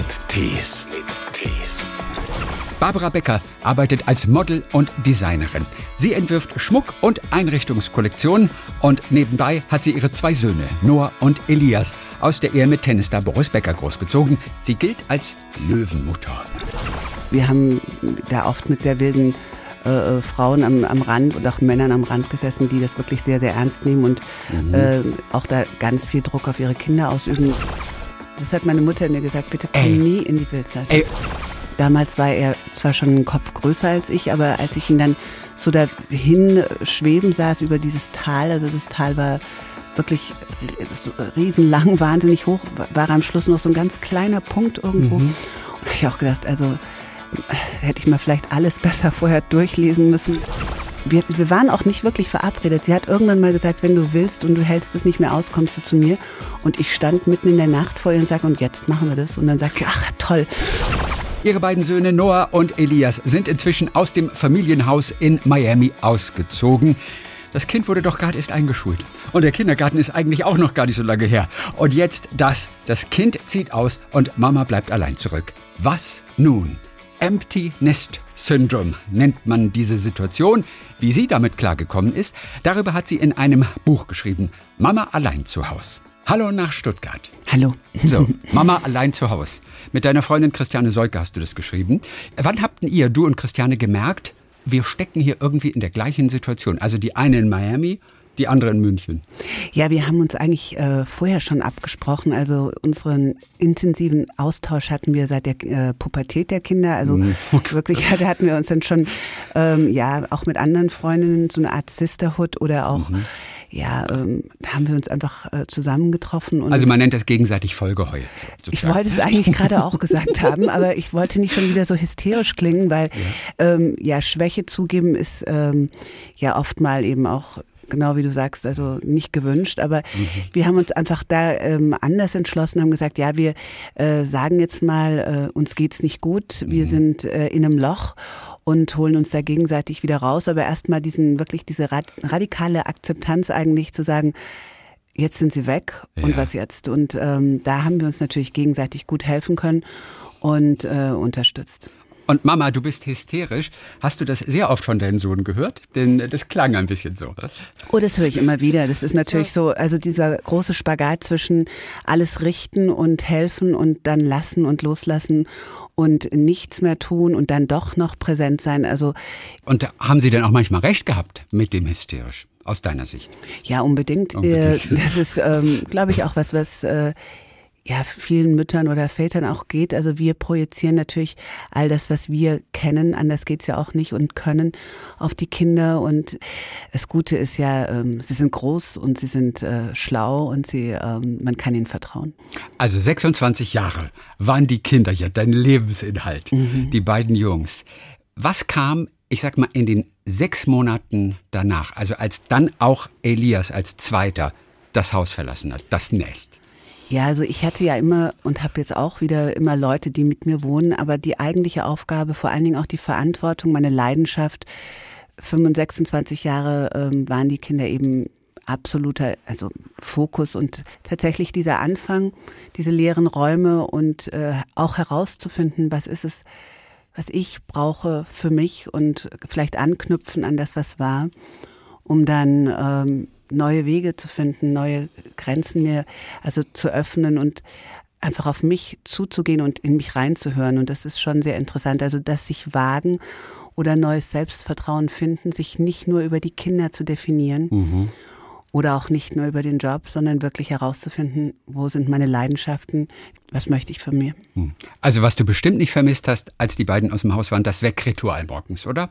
mit Tees. Barbara Becker arbeitet als Model und Designerin. Sie entwirft Schmuck- und Einrichtungskollektionen und nebenbei hat sie ihre zwei Söhne, Noah und Elias, aus der Ehe mit Tennisstar Boris Becker großgezogen. Sie gilt als Löwenmutter. Wir haben da oft mit sehr wilden äh, äh, Frauen am, am Rand und auch Männern am Rand gesessen, die das wirklich sehr, sehr ernst nehmen und äh, auch da ganz viel Druck auf ihre Kinder ausüben. Das hat meine Mutter mir gesagt, bitte komm Ey. nie in die Bildzeitung. Ey, Damals war er zwar schon einen Kopf größer als ich, aber als ich ihn dann so dahin schweben saß über dieses Tal, also das Tal war wirklich riesenlang, wahnsinnig hoch, war am Schluss noch so ein ganz kleiner Punkt irgendwo. Und da habe ich auch gedacht, also äh, hätte ich mal vielleicht alles besser vorher durchlesen müssen. Wir, wir waren auch nicht wirklich verabredet. Sie hat irgendwann mal gesagt, wenn du willst und du hältst es nicht mehr aus, kommst du zu mir. Und ich stand mitten in der Nacht vor ihr und sagte, und jetzt machen wir das. Und dann sagt sie, ach toll, Ihre beiden Söhne Noah und Elias sind inzwischen aus dem Familienhaus in Miami ausgezogen. Das Kind wurde doch gerade erst eingeschult. Und der Kindergarten ist eigentlich auch noch gar nicht so lange her. Und jetzt das. Das Kind zieht aus und Mama bleibt allein zurück. Was nun? Empty Nest Syndrome nennt man diese Situation. Wie sie damit klargekommen ist, darüber hat sie in einem Buch geschrieben. Mama allein zu Haus. Hallo nach Stuttgart. hallo. So, Mama allein zu Haus. Mit deiner Freundin Christiane Solke hast du das geschrieben. Wann habt ihr, du und Christiane, gemerkt, wir stecken hier irgendwie in der gleichen Situation? Also die eine in Miami, die andere in München. Ja, wir haben uns eigentlich äh, vorher schon abgesprochen. Also unseren intensiven Austausch hatten wir seit der äh, Pubertät der Kinder. Also wirklich, ja, da hatten wir uns dann schon, ähm, ja, auch mit anderen Freundinnen so eine Art Sisterhood oder auch, ja, ähm, da haben wir uns einfach äh, zusammengetroffen. Und Also man nennt das gegenseitig vollgeheult. ich wollte es eigentlich gerade auch gesagt haben, aber ich wollte nicht schon wieder so hysterisch klingen, weil ja, ähm, ja Schwäche zugeben ist ähm, ja oft mal eben auch genau wie du sagst, also nicht gewünscht, aber wir haben uns einfach da ähm, anders entschlossen, haben gesagt, ja, wir äh, sagen jetzt mal, äh, uns geht's nicht gut, wir sind äh, in einem Loch und holen uns da gegenseitig wieder raus, aber erstmal diesen wirklich diese rad radikale Akzeptanz eigentlich zu sagen, jetzt sind sie weg und Ja. was jetzt? Und ähm, da haben wir uns natürlich gegenseitig gut helfen können und äh, unterstützt. Und Mama, du bist hysterisch. Hast du das sehr oft von deinen Sohn gehört? Denn das klang ein bisschen so. Oh, das höre ich immer wieder. Das ist natürlich so, also dieser große Spagat zwischen alles richten und helfen und dann lassen und loslassen und nichts mehr tun und dann doch noch präsent sein. Also Und haben sie denn auch manchmal recht gehabt mit dem hysterisch? Aus deiner Sicht? Ja, unbedingt. Unbedingt. Äh, Das ist, ähm, glaube ich, auch was, was äh, ja vielen Müttern oder Vätern auch geht. Also wir projizieren natürlich all das, was wir kennen, anders geht's ja auch nicht und können, auf die Kinder. Und das Gute ist ja, ähm, sie sind groß und sie sind äh, schlau und sie, ähm, man kann ihnen vertrauen. Also 26 Jahre waren die Kinder ja dein Lebensinhalt, die beiden Jungs. Was kam, ich sag mal, in den sechs Monaten danach, also als dann auch Elias als Zweiter das Haus verlassen hat, das Nest? Ja, also ich hatte ja immer und habe jetzt auch wieder immer Leute, die mit mir wohnen, aber die eigentliche Aufgabe, vor allen Dingen auch die Verantwortung, meine Leidenschaft, 25, 26 Jahre ähm, waren die Kinder eben absoluter, also Fokus und tatsächlich dieser Anfang, diese leeren Räume und äh, auch herauszufinden, was ist es, was ich brauche für mich und vielleicht anknüpfen an das, was war, um dann ähm, neue Wege zu finden, neue Grenzen mir also zu öffnen und einfach auf mich zuzugehen und in mich reinzuhören. Und das ist schon sehr interessant. Also das sich wagen oder neues Selbstvertrauen finden, sich nicht nur über die Kinder zu definieren oder auch nicht nur über den Job, sondern wirklich herauszufinden, wo sind meine Leidenschaften, was möchte ich von mir. Also was du bestimmt nicht vermisst hast, als die beiden aus dem Haus waren, das Weckritual morgens, oder?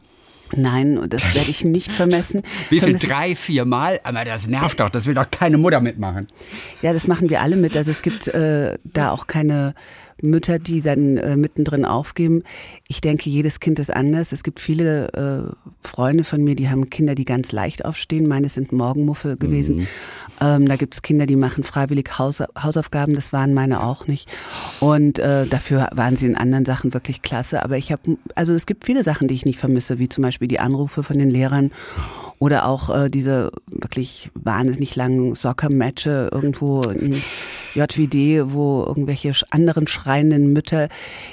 Nein, und das werde ich nicht vermessen. Wie viel? Drei, vier Mal? Aber das nervt doch, das will doch keine Mutter mitmachen. Ja, das machen wir alle mit. Also es gibt äh, da auch keine Mütter, die dann äh, mittendrin aufgeben. Ich denke, jedes Kind ist anders. Es gibt viele äh, Freunde von mir, die haben Kinder, die ganz leicht aufstehen. Meine sind Morgenmuffe gewesen. Ähm, da gibt es Kinder, die machen freiwillig Haus, Hausaufgaben. Das waren meine auch nicht. Und äh, dafür waren sie in anderen Sachen wirklich klasse. Aber ich habe, also es gibt viele Sachen, die ich nicht vermisse, wie zum Beispiel die Anrufe von den Lehrern oder auch äh, diese wirklich wahnsinnig langen Soccer-Matches irgendwo in JWD, wo irgendwelche anderen schreienden Mütter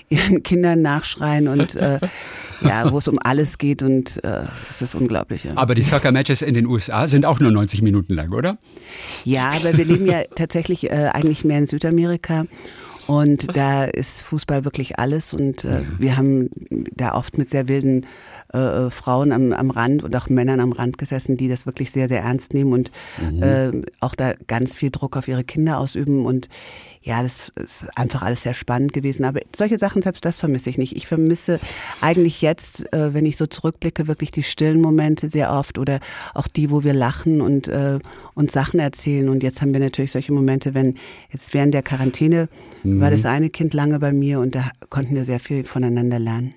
ihren Kindern nachschreien und äh, ja, wo es um alles geht und äh, es ist unglaublich. Ja. Aber die Soccer-Matches in den USA sind auch nur 90 Minuten lang, oder? Ja, aber wir leben ja tatsächlich äh, eigentlich mehr in Südamerika. Und da ist Fußball wirklich alles und äh, wir haben da oft mit sehr wilden äh, äh, Frauen am, am Rand und auch Männern am Rand gesessen, die das wirklich sehr, sehr ernst nehmen und mhm. äh, auch da ganz viel Druck auf ihre Kinder ausüben. Und ja, das ist einfach alles sehr spannend gewesen. Aber solche Sachen, selbst das vermisse ich nicht. Ich vermisse eigentlich jetzt, äh, wenn ich so zurückblicke, wirklich die stillen Momente sehr oft oder auch die, wo wir lachen und äh, uns Sachen erzählen. Und jetzt haben wir natürlich solche Momente, wenn jetzt während der Quarantäne mhm. war das eine Kind lange bei mir und da konnten wir sehr viel voneinander lernen.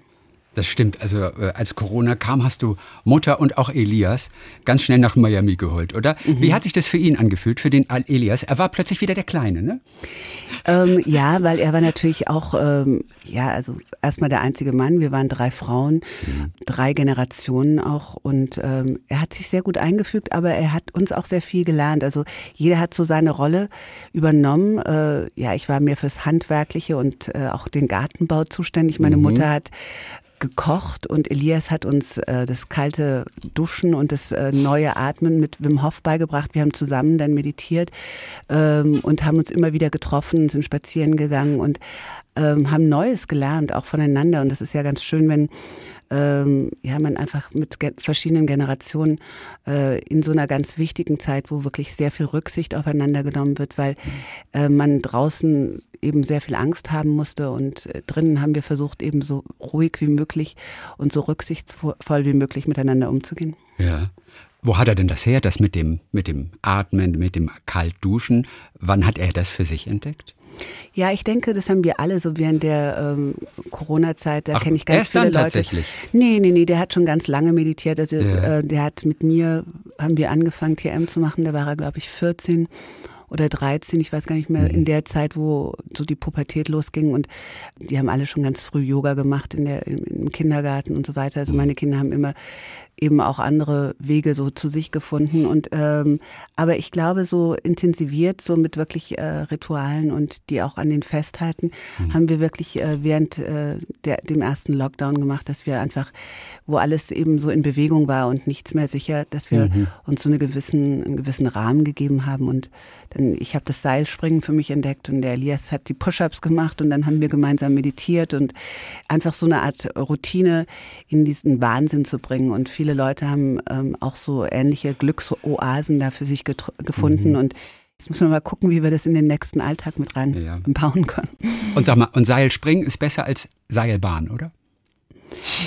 Das stimmt. Also äh, als Corona kam, hast du Mutter und auch Elias ganz schnell nach Miami geholt, oder? Mhm. Wie hat sich das für ihn angefühlt, für den Elias? Er war plötzlich wieder der Kleine, ne? Ähm, ja, weil er war natürlich auch, ähm, ja, also erstmal der einzige Mann. Wir waren drei Frauen, mhm. drei Generationen auch. Und ähm, er hat sich sehr gut eingefügt, aber er hat uns auch sehr viel gelernt. Also jeder hat so seine Rolle übernommen. Äh, ja, ich war mehr fürs Handwerkliche und äh, auch den Gartenbau zuständig. Meine mhm. Mutter hat gekocht und Elias hat uns äh, das kalte Duschen und das äh, neue Atmen mit Wim Hof beigebracht. Wir haben zusammen dann meditiert ähm, und haben uns immer wieder getroffen, sind spazieren gegangen und ähm, haben Neues gelernt, auch voneinander. Und das ist ja ganz schön, wenn ähm, ja, man einfach mit ge verschiedenen Generationen äh, in so einer ganz wichtigen Zeit, wo wirklich sehr viel Rücksicht aufeinander genommen wird, weil äh, man draußen eben sehr viel Angst haben musste und äh, drinnen haben wir versucht, eben so ruhig wie möglich und so rücksichtsvoll wie möglich miteinander umzugehen. Ja. Wo hat er denn das her, das mit dem, mit dem Atmen, mit dem Kaltduschen? Wann hat er das für sich entdeckt? Ja, ich denke, das haben wir alle so während der ähm, Corona-Zeit. Da kenne ich ganz erst viele dann Leute. Tatsächlich? Nee, nee, nee, der hat schon ganz lange meditiert. Also ja. äh, der hat mit mir, haben wir angefangen, TM zu machen. Da war er, glaube ich, 14 oder 13, ich weiß gar nicht mehr, in mhm. der Zeit, wo so die Pubertät losging und die haben alle schon ganz früh Yoga gemacht in der, im Kindergarten und so weiter. Also meine Kinder haben immer eben auch andere Wege so zu sich gefunden. Und ähm, aber ich glaube, so intensiviert, so mit wirklich äh, Ritualen und die auch an den festhalten, mhm. haben wir wirklich äh, während äh, der, dem ersten Lockdown gemacht, dass wir einfach, wo alles eben so in Bewegung war und nichts mehr sicher, dass wir mhm. uns so eine gewissen, einen gewissen Rahmen gegeben haben. Und dann, ich habe das Seilspringen für mich entdeckt und der Elias hat die Push-ups gemacht und dann haben wir gemeinsam meditiert und einfach so eine Art Routine in diesen Wahnsinn zu bringen. Und viele viele Leute haben ähm, auch so ähnliche Glücksoasen da für sich gefunden mhm. und Jetzt müssen wir mal gucken, wie wir das in den nächsten Alltag mit reinbauen ja. können. Und sag mal, und Seilspringen ist besser als Seilbahn, oder?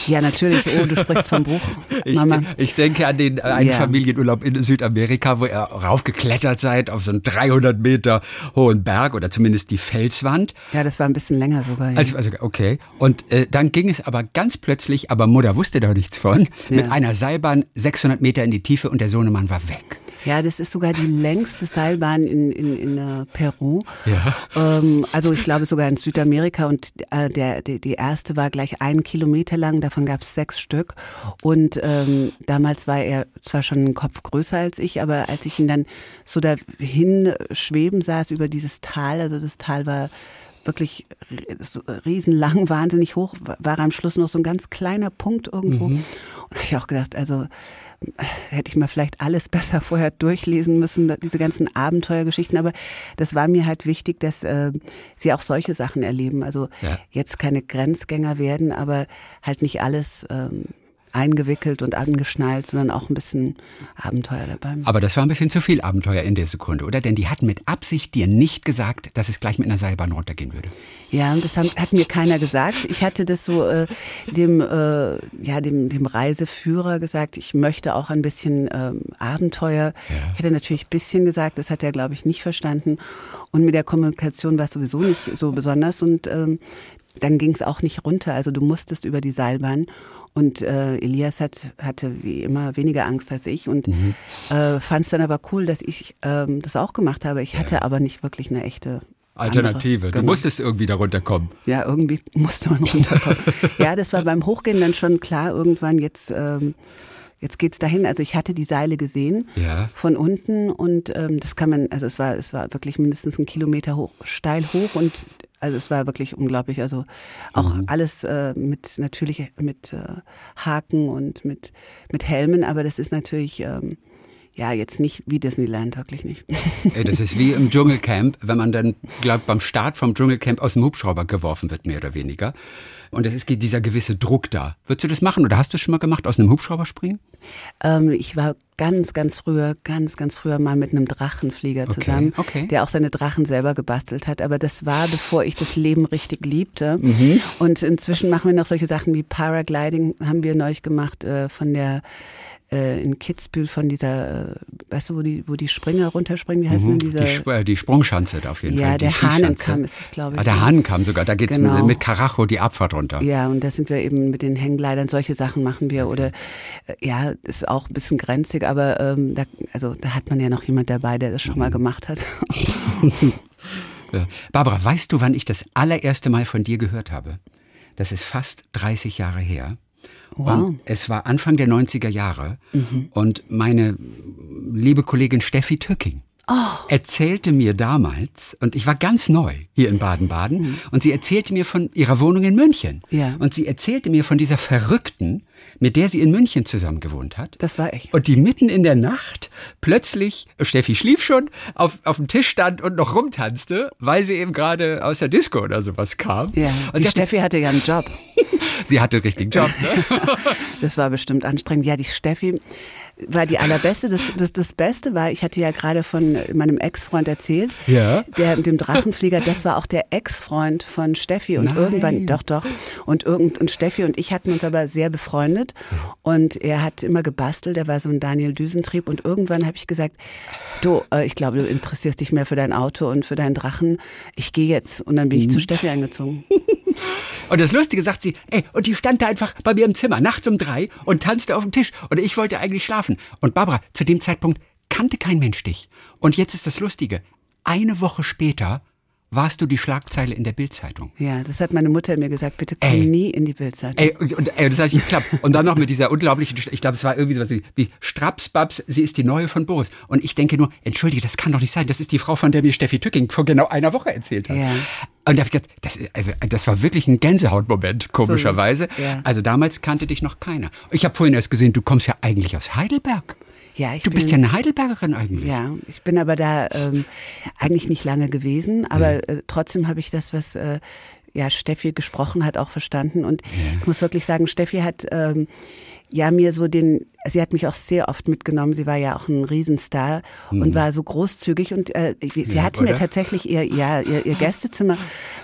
Ja, natürlich. Oh, du sprichst vom Buch. Mama. Ich, ich denke an den einen ja. Familienurlaub in Südamerika, wo ihr raufgeklettert seid auf so einen 300 Meter hohen Berg oder zumindest die Felswand. Ja, das war ein bisschen länger sogar. Ja. Also, also okay. Und äh, dann ging es aber ganz plötzlich, aber Mutter wusste da nichts von, ja. mit einer Seilbahn 600 Meter in die Tiefe und der Sohnemann war weg. Ja, das ist sogar die längste Seilbahn in, in, in uh, Peru. Ja. Ähm, also ich glaube sogar in Südamerika und äh, der, die, die erste war gleich einen Kilometer lang, davon gab es sechs Stück. Und ähm, damals war er zwar schon einen Kopf größer als ich, aber als ich ihn dann so dahin schweben saß über dieses Tal, also das Tal war wirklich riesenlang, wahnsinnig hoch, war am Schluss noch so ein ganz kleiner Punkt irgendwo. Mhm. Und habe ich auch gedacht, also hätte ich mal vielleicht alles besser vorher durchlesen müssen, diese ganzen Abenteuergeschichten. Aber das war mir halt wichtig, dass äh, sie auch solche Sachen erleben. Also ja. jetzt keine Grenzgänger werden, aber halt nicht alles ähm, eingewickelt und angeschnallt, sondern auch ein bisschen Abenteuer dabei. Aber das war ein bisschen zu viel Abenteuer in der Sekunde, oder? Denn die hatten mit Absicht dir nicht gesagt, dass es gleich mit einer Seilbahn runtergehen würde. Ja, und das hat mir keiner gesagt. Ich hatte das so äh, dem, äh, ja, dem, dem Reiseführer gesagt, ich möchte auch ein bisschen ähm, Abenteuer. Ja. Ich hatte natürlich ein bisschen gesagt, das hat er, glaube ich, nicht verstanden. Und mit der Kommunikation war es sowieso nicht so besonders. Und ähm, dann ging es auch nicht runter. Also du musstest über die Seilbahn. Und äh, Elias hat, hatte wie immer weniger Angst als ich und mhm. äh, fand es dann aber cool, dass ich ähm, das auch gemacht habe. Ich hatte ja. aber nicht wirklich eine echte Alternative. Andere. Du genau. musstest irgendwie da runterkommen. Ja, irgendwie musste man runterkommen. ja, das war beim Hochgehen dann schon klar irgendwann jetzt. Ähm, Jetzt geht's dahin. Also ich hatte die Seile gesehen Ja. von unten und ähm, das kann man, also es war, es war wirklich mindestens einen Kilometer hoch, steil hoch und also es war wirklich unglaublich. Also auch alles äh, mit natürlich mit äh, Haken und mit mit Helmen, aber das ist natürlich ähm, ja jetzt nicht wie Disneyland, wirklich nicht. Das ist wie im Dschungelcamp, wenn man dann, glaubt, beim Start vom Dschungelcamp aus dem Hubschrauber geworfen wird, mehr oder weniger. Und es ist dieser gewisse Druck da. Würdest du das machen oder hast du es schon mal gemacht, aus einem Hubschrauber springen? Ähm, ich war ganz, ganz früher, ganz, ganz früher mal mit einem Drachenflieger Okay, zusammen, okay. der auch seine Drachen selber gebastelt hat. Aber das war, bevor ich das Leben richtig liebte. Mhm. Und inzwischen machen wir noch solche Sachen wie Paragliding, haben wir neulich gemacht äh, von der äh, in Kitzbühel von dieser, äh, weißt du, wo die, wo die Springer runterspringen, wie heißt denn Mhm. Die, dieser? Sp äh, die Sprungschanze da auf jeden Ja, Fall. die der. Hahnenkamm ist es, glaube ich. Ah, der Hahnenkamm sogar. Da geht's Genau. mit, mit Karacho die Abfahrt runter. Ja, und da sind wir eben mit den Hängleitern, solche Sachen machen wir. Oder äh, ja, ist auch ein bisschen grenzig, aber ähm, da, also da hat man ja noch jemand dabei, der das schon Mhm. mal gemacht hat. Ja. Barbara, weißt du, wann ich das allererste Mal von dir gehört habe? Das ist fast 30 Jahre her. Wow. Mhm. Und es war Anfang der 90er Jahre. Und meine liebe Kollegin Steffi Tücking Oh. erzählte mir damals, und ich war ganz neu hier in Baden-Baden, Mhm. und sie erzählte mir von ihrer Wohnung in München. Ja. Und sie erzählte mir von dieser Verrückten, mit der sie in München zusammen gewohnt hat. Das war ich. Und die mitten in der Nacht plötzlich, Steffi schlief schon, auf, auf dem Tisch stand und noch rumtanzte, weil sie eben gerade aus der Disco oder sowas kam. Ja, Und die sie, hatte, Steffi hatte ja einen Job. sie hatte einen richtigen Job. Ne? Das war bestimmt anstrengend. Ja, die Steffi war die allerbeste. Das, das, das Beste war, ich hatte ja gerade von meinem Ex-Freund erzählt, Ja. der mit dem Drachenflieger, das war auch der Ex-Freund von Steffi. Und Nein. irgendwann, doch, doch. Und, irgend, und Steffi und ich hatten uns aber sehr befreundet. Und er hat immer gebastelt, er war so ein Daniel Düsentrieb. Und irgendwann habe ich gesagt, du, äh, ich glaube, du interessierst dich mehr für dein Auto und für deinen Drachen. Ich gehe jetzt. Und dann bin ich zu Steffi eingezogen. Und das Lustige sagt sie, ey, und die stand da einfach bei mir im Zimmer, nachts um drei und tanzte auf dem Tisch. Und ich wollte eigentlich schlafen. Und Barbara, zu dem Zeitpunkt kannte kein Mensch dich. Und jetzt ist das Lustige. Eine Woche später warst du die Schlagzeile in der Bildzeitung. Ja, das hat meine Mutter mir gesagt, bitte komm Ey. nie in die Bildzeitung. Ey, und, und ey, das hat nicht geklappt. Und dann noch mit dieser unglaublichen, ich glaube, es war irgendwie sowas wie, wie Strapsbabs, sie ist die neue von Boris. Und ich denke nur, entschuldige, das kann doch nicht sein. Das ist die Frau, von der mir Steffi Tücking vor genau einer Woche erzählt hat. Ja. Und da habe ich gedacht, das, also, das war wirklich ein Gänsehautmoment, komischerweise. So ist- ja. Also damals kannte dich noch keiner. Ich habe vorhin erst gesehen, du kommst ja eigentlich aus Heidelberg. Ja, ich Du bist bin, ja eine Heidelbergerin eigentlich. Ja, ich bin aber da ähm, eigentlich nicht lange gewesen, aber äh, trotzdem habe ich das, was äh, ja Steffi gesprochen hat, auch verstanden. Und ich muss wirklich sagen, Steffi hat ähm, ja mir so den, sie hat mich auch sehr oft mitgenommen. Sie war ja auch ein Riesenstar und war so großzügig und äh, sie Mhm. Ja, hatte mir tatsächlich ihr, ja, ihr, ihr Gästezimmer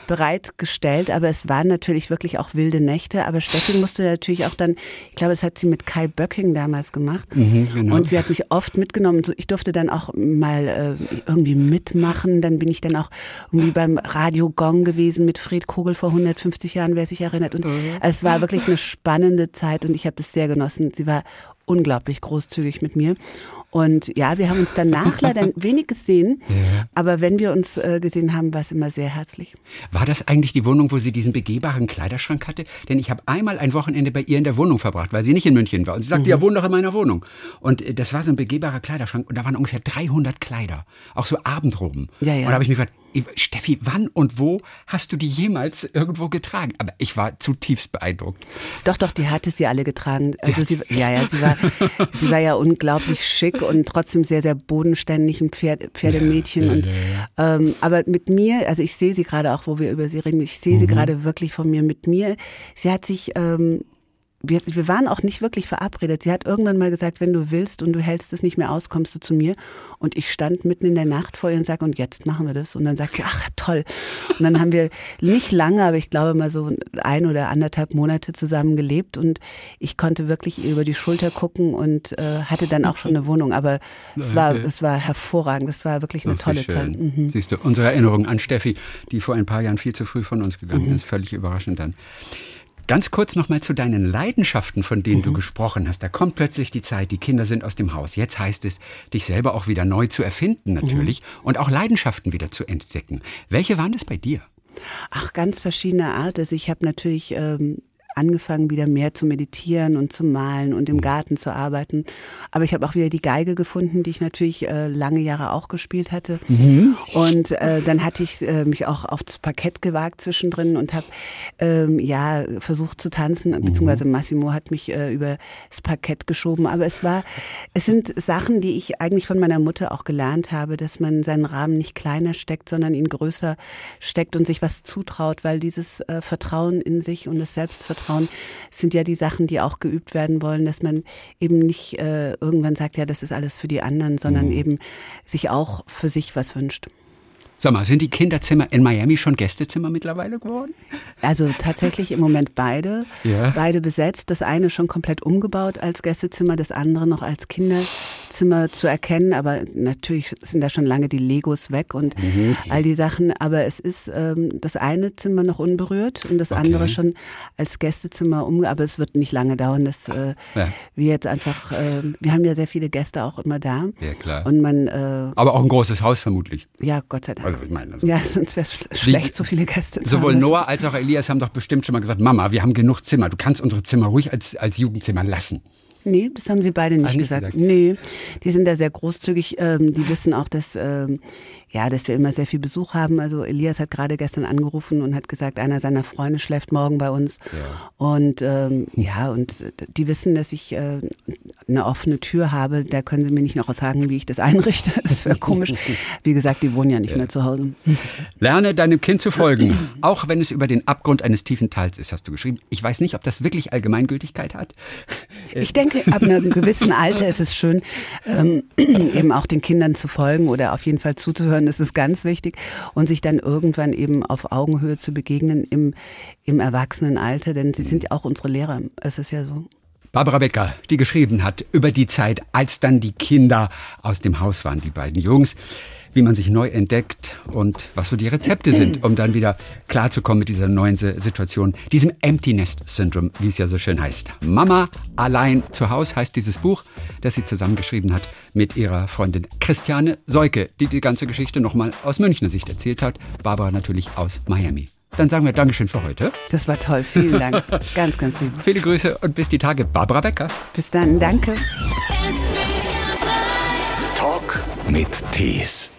bereitgestellt, aber es waren natürlich wirklich auch wilde Nächte. Aber Steffi musste natürlich auch dann, ich glaube, das hat sie mit Kai Böcking damals gemacht. genau. Und sie hat mich oft mitgenommen. So, ich durfte dann auch mal äh, irgendwie mitmachen. Dann bin ich dann auch irgendwie beim Radio Gong gewesen mit Fred Kogel vor 150 Jahren, wer sich erinnert. Und es war wirklich eine spannende Zeit und ich habe das sehr genossen. Sie war unglaublich großzügig mit mir. Und ja, wir haben uns danach leider wenig gesehen, aber wenn wir uns äh, gesehen haben, war es immer sehr herzlich. War das eigentlich die Wohnung, wo sie diesen begehbaren Kleiderschrank hatte? Denn ich habe einmal ein Wochenende bei ihr in der Wohnung verbracht, weil sie nicht in München war. Und sie sagte, Mhm. ja, wohn doch in meiner Wohnung. Und äh, das war so ein begehbarer Kleiderschrank und da waren ungefähr 300 Kleider. Auch so Abendroben. Ja, ja. Und da habe ich mich gefragt, Steffi, wann und wo hast du die jemals irgendwo getragen? Aber ich war zutiefst beeindruckt. Doch, doch, die hatte sie alle getragen. Also hat sie, ja, ja, sie war, sie war ja unglaublich schick und trotzdem sehr, sehr bodenständig, ein Pferd, Pferdemädchen. Ja, ja, und, Ähm, aber mit mir, also ich sehe sie gerade auch, wo wir über sie reden, ich sehe Mhm. sie gerade wirklich von mir mit mir. Sie hat sich, ähm, wir, wir waren auch nicht wirklich verabredet. Sie hat irgendwann mal gesagt, wenn du willst und du hältst es nicht mehr aus, kommst du zu mir. Und ich stand mitten in der Nacht vor ihr und sage, und jetzt machen wir das. Und dann sagt sie, ach toll. Und dann haben wir nicht lange, aber ich glaube mal so ein oder anderthalb Monate zusammen gelebt. Und ich konnte wirklich ihr über die Schulter gucken und äh, hatte dann auch schon eine Wohnung. Aber es war, Okay. es war hervorragend. Es war wirklich eine Ach, tolle. Zeit. Mhm. Siehst du, unsere Erinnerung an Steffi, die vor ein paar Jahren viel zu früh von uns gegangen ist, völlig überraschend dann. Ganz kurz nochmal zu deinen Leidenschaften, von denen du gesprochen hast. Da kommt plötzlich die Zeit, die Kinder sind aus dem Haus. Jetzt heißt es, dich selber auch wieder neu zu erfinden natürlich und auch Leidenschaften wieder zu entdecken. Welche waren es bei dir? Ach, ganz verschiedene Art. Also ich habe natürlich ähm, angefangen, wieder mehr zu meditieren und zu malen und im Garten zu arbeiten. Aber ich habe auch wieder die Geige gefunden, die ich natürlich äh, lange Jahre auch gespielt hatte. Mhm. Und äh, dann hatte ich äh, mich auch aufs Parkett gewagt zwischendrin und habe ähm, ja versucht zu tanzen, mhm. beziehungsweise Massimo hat mich äh, über das Parkett geschoben. Aber es war, es sind Sachen, die ich eigentlich von meiner Mutter auch gelernt habe, dass man seinen Rahmen nicht kleiner steckt, sondern ihn größer steckt und sich was zutraut, weil dieses äh, Vertrauen in sich und das Selbstvertrauen sind ja die Sachen, die auch geübt werden wollen, dass man eben nicht äh, irgendwann sagt, ja, das ist alles für die anderen, sondern mhm. eben sich auch für sich was wünscht. Sag mal, sind die Kinderzimmer in Miami schon Gästezimmer mittlerweile geworden? Also tatsächlich im Moment beide. Ja. Beide besetzt. Das eine schon komplett umgebaut als Gästezimmer, das andere noch als Kinderzimmer zu erkennen. Aber natürlich sind da schon lange die Legos weg und mhm. all die Sachen. Aber es ist ähm, das eine Zimmer noch unberührt und das okay. andere schon als Gästezimmer um. Aber es wird nicht lange dauern, dass äh, ja. wir jetzt einfach, äh, wir haben ja sehr viele Gäste auch immer da. Ja, klar. Und man, äh, Aber auch ein großes Haus vermutlich. Ja, Gott sei Dank. Also ich meine, also ja, sonst wäre es schlecht, so viele Gäste zu Sowohl haben. Noah als auch Elias haben doch bestimmt schon mal gesagt, Mama, wir haben genug Zimmer. Du kannst unsere Zimmer ruhig als, als Jugendzimmer lassen. Nee, das haben sie beide nicht, nicht gesagt. gesagt. Nee, die sind da sehr großzügig. Ähm, die wissen auch, dass, ähm, ja, dass wir immer sehr viel Besuch haben. Also Elias hat gerade gestern angerufen und hat gesagt, einer seiner Freunde schläft morgen bei uns. Ja. Und ähm, ja, und die wissen, dass ich äh, eine offene Tür habe. Da können sie mir nicht noch sagen, wie ich das einrichte. Das wäre komisch. Wie gesagt, die wohnen ja nicht ja. mehr zu Hause. Lerne deinem Kind zu folgen, auch wenn es über den Abgrund eines tiefen Tals ist, hast du geschrieben. Ich weiß nicht, ob das wirklich Allgemeingültigkeit hat. Ich denke, ab einem gewissen Alter ist es schön, ähm, eben auch den Kindern zu folgen oder auf jeden Fall zuzuhören. Das ist ganz wichtig. Und sich dann irgendwann eben auf Augenhöhe zu begegnen im, im Erwachsenenalter, denn sie sind ja auch unsere Lehrer. Es ist ja so. Barbara Becker, die geschrieben hat über die Zeit, als dann die Kinder aus dem Haus waren, die beiden Jungs wie man sich neu entdeckt und was so die Rezepte sind, um dann wieder klarzukommen mit dieser neuen Situation, diesem Empty Nest Syndrome, wie es ja so schön heißt. Mama allein zu Hause heißt dieses Buch, das sie zusammengeschrieben hat mit ihrer Freundin Christiane Seuke, die die ganze Geschichte nochmal aus Münchner Sicht erzählt hat. Barbara natürlich aus Miami. Dann sagen wir Dankeschön für heute. Das war toll. Vielen Dank. ganz, ganz lieb. Viele Grüße und bis die Tage. Barbara Becker. Bis dann. Danke. Talk mit Tees.